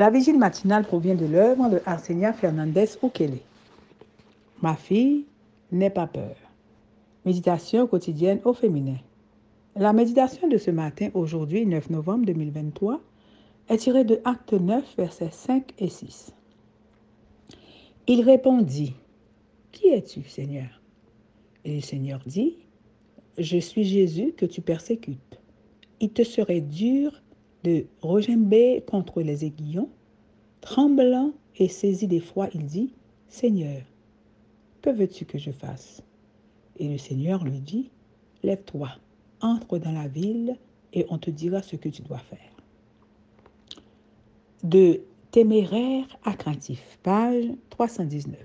La vigile matinale provient de l'œuvre de Arsenia Fernandez Ukele. Ma fille, n'aie pas peur. Méditation quotidienne au féminin. La méditation de ce matin, aujourd'hui 9 novembre 2023, est tirée de Acte 9, versets 5 et 6. Il répondit, Qui es-tu, Seigneur? Et le Seigneur dit, Je suis Jésus que tu persécutes. Il te serait dur de regimber contre les aiguillons. Tremblant et saisi d'effroi, il dit, Seigneur, que veux-tu que je fasse? Et le Seigneur lui dit, Lève-toi, entre dans la ville et on te dira ce que tu dois faire. De téméraire à craintif, page 319.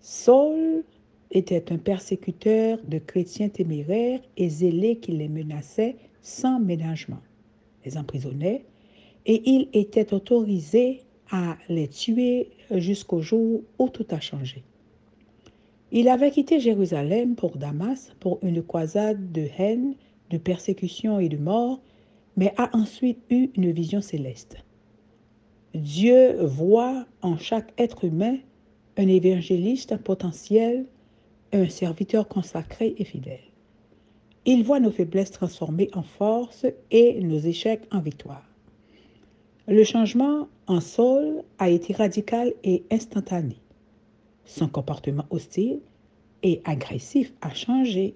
Saul était un persécuteur de chrétiens téméraires et zélés qui les menaçaient sans ménagement, les emprisonnait et il était autorisé à les tuer jusqu'au jour où tout a changé. Il avait quitté Jérusalem pour Damas pour une croisade de haine, de persécution et de mort, mais a ensuite eu une vision céleste. Dieu voit en chaque être humain un évangéliste potentiel, un serviteur consacré et fidèle. Il voit nos faiblesses transformées en force et nos échecs en victoire. Le changement en Saul a été radical et instantané. Son comportement hostile et agressif a changé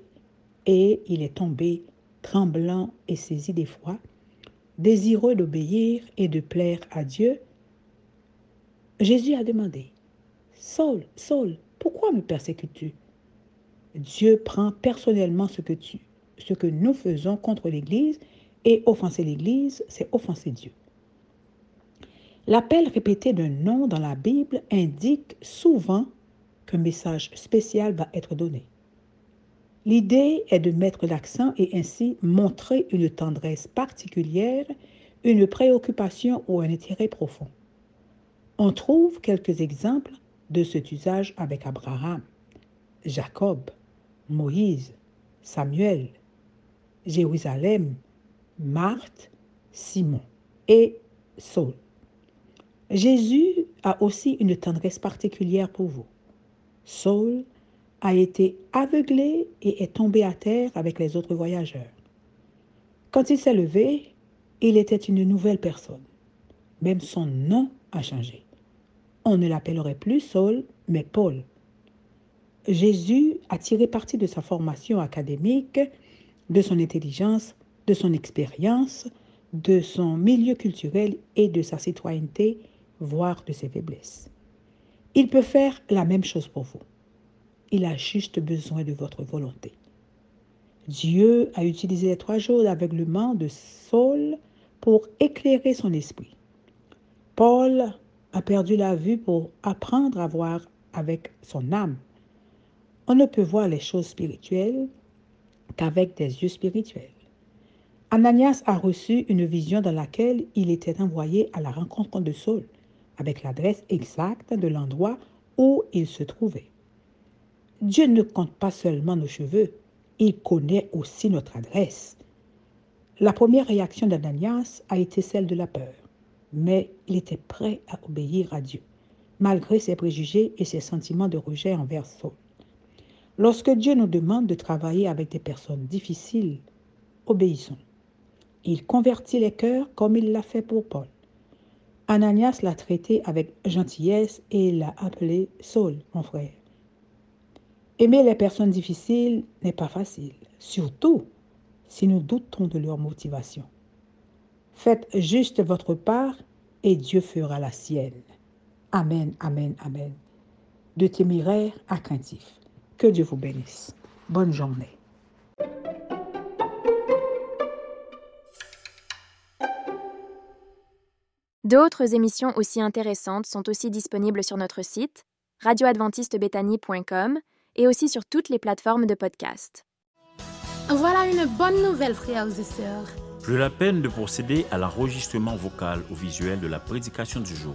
et il est tombé tremblant et saisi d'effroi, désireux d'obéir et de plaire à Dieu. Jésus a demandé, Saul, Saul, pourquoi me persécutes-tu? Dieu prend personnellement ce que, tu, ce que nous faisons contre l'Église et offenser l'Église, c'est offenser Dieu. L'appel répété d'un nom dans la Bible indique souvent qu'un message spécial va être donné. L'idée est de mettre l'accent et ainsi montrer une tendresse particulière, une préoccupation ou un intérêt profond. On trouve quelques exemples de cet usage avec Abraham, Jacob, Moïse, Samuel, Jérusalem, Marthe, Simon et Saul. Jésus a aussi une tendresse particulière pour vous. Saul a été aveuglé et est tombé à terre avec les autres voyageurs. Quand il s'est levé, il était une nouvelle personne. Même son nom a changé. On ne l'appellerait plus Saul, mais Paul. Jésus a tiré parti de sa formation académique, de son intelligence, de son expérience, de son milieu culturel et de sa citoyenneté voire de ses faiblesses. Il peut faire la même chose pour vous. Il a juste besoin de votre volonté. Dieu a utilisé les trois jours d'aveuglement de Saul pour éclairer son esprit. Paul a perdu la vue pour apprendre à voir avec son âme. On ne peut voir les choses spirituelles qu'avec des yeux spirituels. Ananias a reçu une vision dans laquelle il était envoyé à la rencontre de Saul avec l'adresse exacte de l'endroit où il se trouvait. Dieu ne compte pas seulement nos cheveux, il connaît aussi notre adresse. La première réaction d'Ananias a été celle de la peur, mais il était prêt à obéir à Dieu, malgré ses préjugés et ses sentiments de rejet envers Saul. Lorsque Dieu nous demande de travailler avec des personnes difficiles, obéissons. Il convertit les cœurs comme il l'a fait pour Paul. Ananias l'a traité avec gentillesse et l'a appelé Saul, mon frère. Aimer les personnes difficiles n'est pas facile, surtout si nous doutons de leur motivation. Faites juste votre part et Dieu fera la sienne. Amen, amen, amen. De téméraire à craintif. Que Dieu vous bénisse. Bonne journée. D'autres émissions aussi intéressantes sont aussi disponibles sur notre site radioadventistebethany.com et aussi sur toutes les plateformes de podcast. Voilà une bonne nouvelle, frères et sœurs. Plus la peine de procéder à l'enregistrement vocal ou visuel de la prédication du jour.